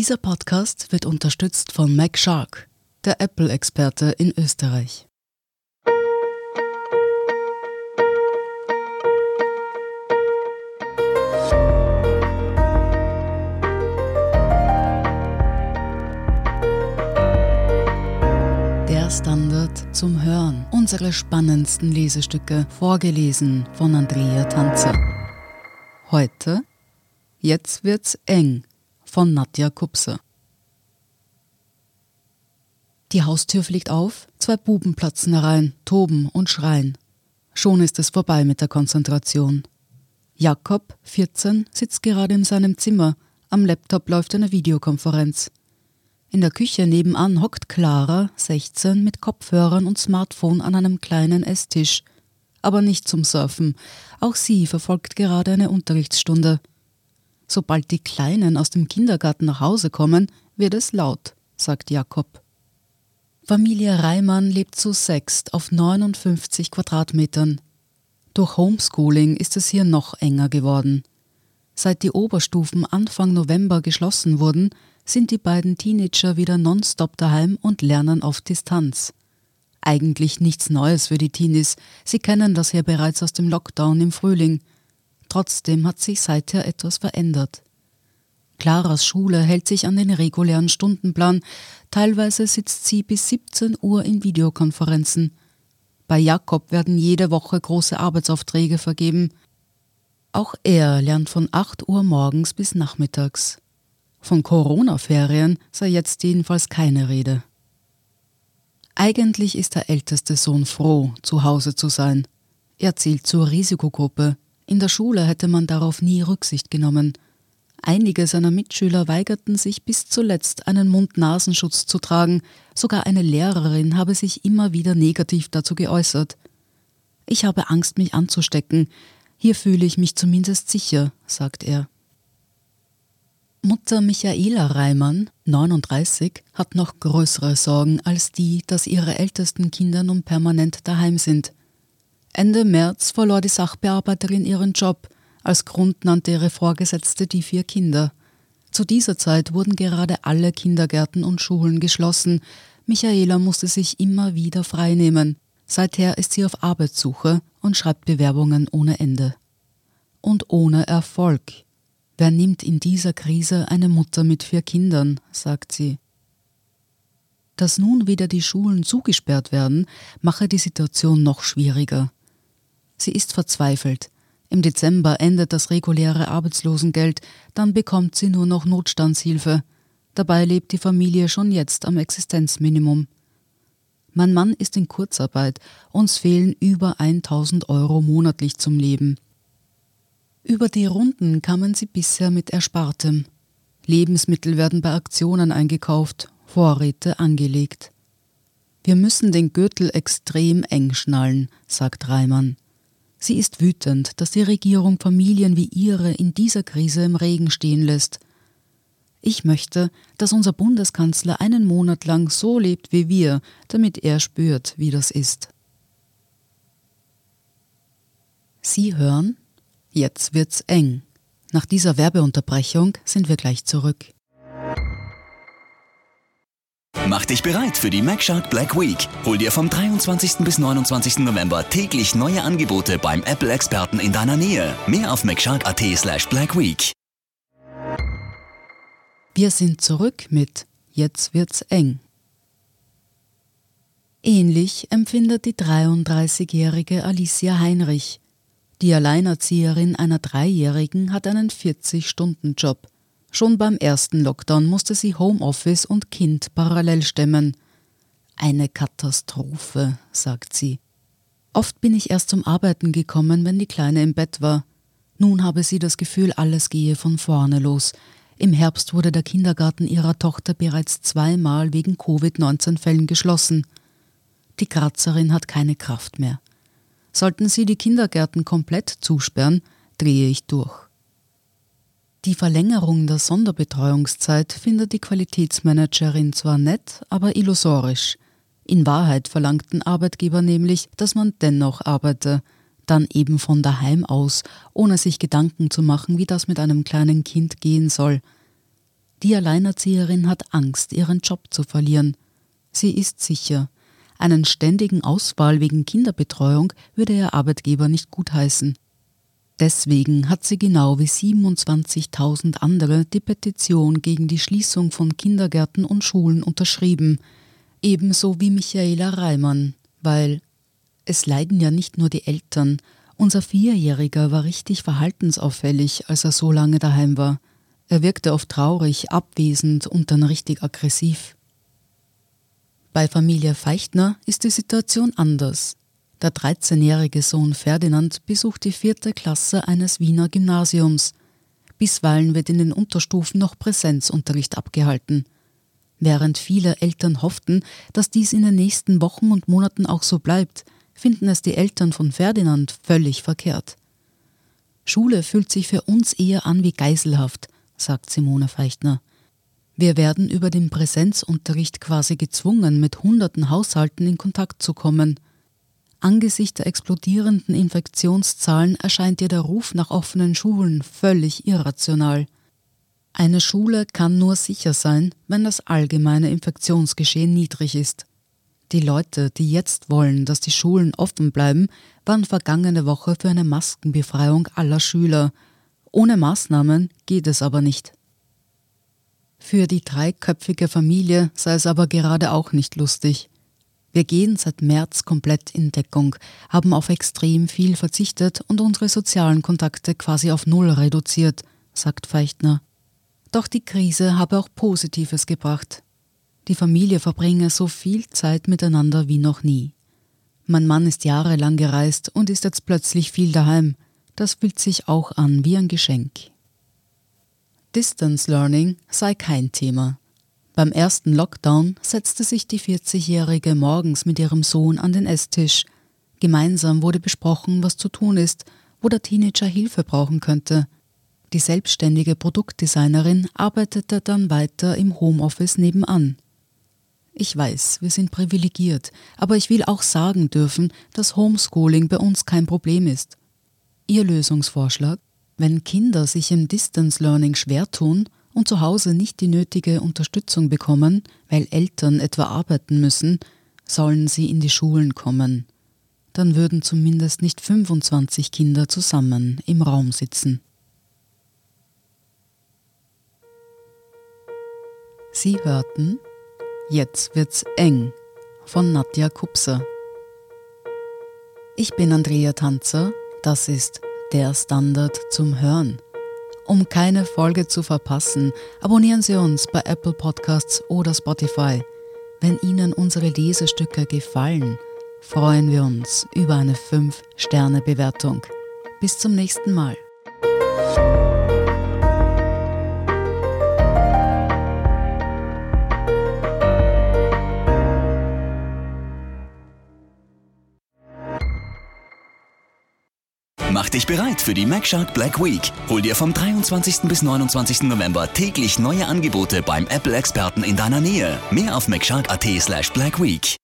Dieser Podcast wird unterstützt von Mac Shark, der Apple-Experte in Österreich. Der Standard zum Hören. Unsere spannendsten Lesestücke, vorgelesen von Andrea Tanzer. Heute Jetzt wird's eng von Nadja Kupser. Die Haustür fliegt auf, zwei Buben platzen herein, toben und schreien. Schon ist es vorbei mit der Konzentration. Jakob, 14, sitzt gerade in seinem Zimmer. Am Laptop läuft eine Videokonferenz. In der Küche nebenan hockt Clara, 16, mit Kopfhörern und Smartphone an einem kleinen Esstisch. Aber nicht zum Surfen. Auch sie verfolgt gerade eine Unterrichtsstunde. Sobald die Kleinen aus dem Kindergarten nach Hause kommen, wird es laut, sagt Jakob. Familie Reimann lebt zu sechst auf 59 Quadratmetern. Durch Homeschooling ist es hier noch enger geworden. Seit die Oberstufen Anfang November geschlossen wurden, sind die beiden Teenager wieder nonstop daheim und lernen auf Distanz. Eigentlich nichts Neues für die Teenies, sie kennen das ja bereits aus dem Lockdown im Frühling. Trotzdem hat sich seither etwas verändert. Claras Schule hält sich an den regulären Stundenplan, teilweise sitzt sie bis 17 Uhr in Videokonferenzen. Bei Jakob werden jede Woche große Arbeitsaufträge vergeben. Auch er lernt von 8 Uhr morgens bis nachmittags. Von Corona-Ferien sei jetzt jedenfalls keine Rede. Eigentlich ist der älteste Sohn froh, zu Hause zu sein. Er zählt zur Risikogruppe, in der Schule hätte man darauf nie Rücksicht genommen. Einige seiner Mitschüler weigerten sich bis zuletzt, einen Mund-Nasenschutz zu tragen, sogar eine Lehrerin habe sich immer wieder negativ dazu geäußert. Ich habe Angst, mich anzustecken, hier fühle ich mich zumindest sicher, sagt er. Mutter Michaela Reimann, 39, hat noch größere Sorgen als die, dass ihre ältesten Kinder nun permanent daheim sind. Ende März verlor die Sachbearbeiterin ihren Job. Als Grund nannte ihre Vorgesetzte die vier Kinder. Zu dieser Zeit wurden gerade alle Kindergärten und Schulen geschlossen. Michaela musste sich immer wieder freinehmen. Seither ist sie auf Arbeitssuche und schreibt Bewerbungen ohne Ende. Und ohne Erfolg. Wer nimmt in dieser Krise eine Mutter mit vier Kindern, sagt sie. Dass nun wieder die Schulen zugesperrt werden, mache die Situation noch schwieriger. Sie ist verzweifelt. Im Dezember endet das reguläre Arbeitslosengeld, dann bekommt sie nur noch Notstandshilfe. Dabei lebt die Familie schon jetzt am Existenzminimum. Mein Mann ist in Kurzarbeit, uns fehlen über 1000 Euro monatlich zum Leben. Über die Runden kamen sie bisher mit Erspartem. Lebensmittel werden bei Aktionen eingekauft, Vorräte angelegt. Wir müssen den Gürtel extrem eng schnallen, sagt Reimann. Sie ist wütend, dass die Regierung Familien wie ihre in dieser Krise im Regen stehen lässt. Ich möchte, dass unser Bundeskanzler einen Monat lang so lebt wie wir, damit er spürt, wie das ist. Sie hören? Jetzt wird's eng. Nach dieser Werbeunterbrechung sind wir gleich zurück. Mach dich bereit für die MacShark Black Week. Hol dir vom 23. bis 29. November täglich neue Angebote beim Apple-Experten in deiner Nähe. Mehr auf macshark.at slash blackweek. Wir sind zurück mit Jetzt wird's eng. Ähnlich empfindet die 33-jährige Alicia Heinrich. Die Alleinerzieherin einer Dreijährigen hat einen 40-Stunden-Job. Schon beim ersten Lockdown musste sie Homeoffice und Kind parallel stemmen. Eine Katastrophe, sagt sie. Oft bin ich erst zum Arbeiten gekommen, wenn die Kleine im Bett war. Nun habe sie das Gefühl, alles gehe von vorne los. Im Herbst wurde der Kindergarten ihrer Tochter bereits zweimal wegen Covid-19-Fällen geschlossen. Die Grazerin hat keine Kraft mehr. Sollten sie die Kindergärten komplett zusperren, drehe ich durch. Die Verlängerung der Sonderbetreuungszeit findet die Qualitätsmanagerin zwar nett, aber illusorisch. In Wahrheit verlangten Arbeitgeber nämlich, dass man dennoch arbeite, dann eben von daheim aus, ohne sich Gedanken zu machen, wie das mit einem kleinen Kind gehen soll. Die Alleinerzieherin hat Angst, ihren Job zu verlieren. Sie ist sicher, einen ständigen Auswahl wegen Kinderbetreuung würde ihr Arbeitgeber nicht gutheißen. Deswegen hat sie genau wie 27.000 andere die Petition gegen die Schließung von Kindergärten und Schulen unterschrieben, ebenso wie Michaela Reimann, weil es leiden ja nicht nur die Eltern, unser Vierjähriger war richtig verhaltensauffällig, als er so lange daheim war. Er wirkte oft traurig, abwesend und dann richtig aggressiv. Bei Familie Feichtner ist die Situation anders. Der 13-jährige Sohn Ferdinand besucht die vierte Klasse eines Wiener Gymnasiums. Bisweilen wird in den Unterstufen noch Präsenzunterricht abgehalten. Während viele Eltern hofften, dass dies in den nächsten Wochen und Monaten auch so bleibt, finden es die Eltern von Ferdinand völlig verkehrt. Schule fühlt sich für uns eher an wie Geiselhaft, sagt Simone Feichtner. Wir werden über den Präsenzunterricht quasi gezwungen, mit hunderten Haushalten in Kontakt zu kommen. Angesichts der explodierenden Infektionszahlen erscheint ihr der Ruf nach offenen Schulen völlig irrational. Eine Schule kann nur sicher sein, wenn das allgemeine Infektionsgeschehen niedrig ist. Die Leute, die jetzt wollen, dass die Schulen offen bleiben, waren vergangene Woche für eine Maskenbefreiung aller Schüler. Ohne Maßnahmen geht es aber nicht. Für die dreiköpfige Familie sei es aber gerade auch nicht lustig. Wir gehen seit März komplett in Deckung, haben auf extrem viel verzichtet und unsere sozialen Kontakte quasi auf Null reduziert, sagt Feichtner. Doch die Krise habe auch Positives gebracht. Die Familie verbringe so viel Zeit miteinander wie noch nie. Mein Mann ist jahrelang gereist und ist jetzt plötzlich viel daheim. Das fühlt sich auch an wie ein Geschenk. Distance Learning sei kein Thema. Beim ersten Lockdown setzte sich die 40-Jährige morgens mit ihrem Sohn an den Esstisch. Gemeinsam wurde besprochen, was zu tun ist, wo der Teenager Hilfe brauchen könnte. Die selbstständige Produktdesignerin arbeitete dann weiter im Homeoffice nebenan. Ich weiß, wir sind privilegiert, aber ich will auch sagen dürfen, dass Homeschooling bei uns kein Problem ist. Ihr Lösungsvorschlag? Wenn Kinder sich im Distance Learning schwer tun und zu Hause nicht die nötige Unterstützung bekommen, weil Eltern etwa arbeiten müssen, sollen sie in die Schulen kommen. Dann würden zumindest nicht 25 Kinder zusammen im Raum sitzen. Sie hörten Jetzt wird's eng von Nadja Kupser. Ich bin Andrea Tanzer, das ist der Standard zum Hören. Um keine Folge zu verpassen, abonnieren Sie uns bei Apple Podcasts oder Spotify. Wenn Ihnen unsere Lesestücke gefallen, freuen wir uns über eine 5-Sterne-Bewertung. Bis zum nächsten Mal. Mach dich bereit für die MacShark Black Week. Hol dir vom 23. bis 29. November täglich neue Angebote beim Apple-Experten in deiner Nähe. Mehr auf macshark.at slash blackweek.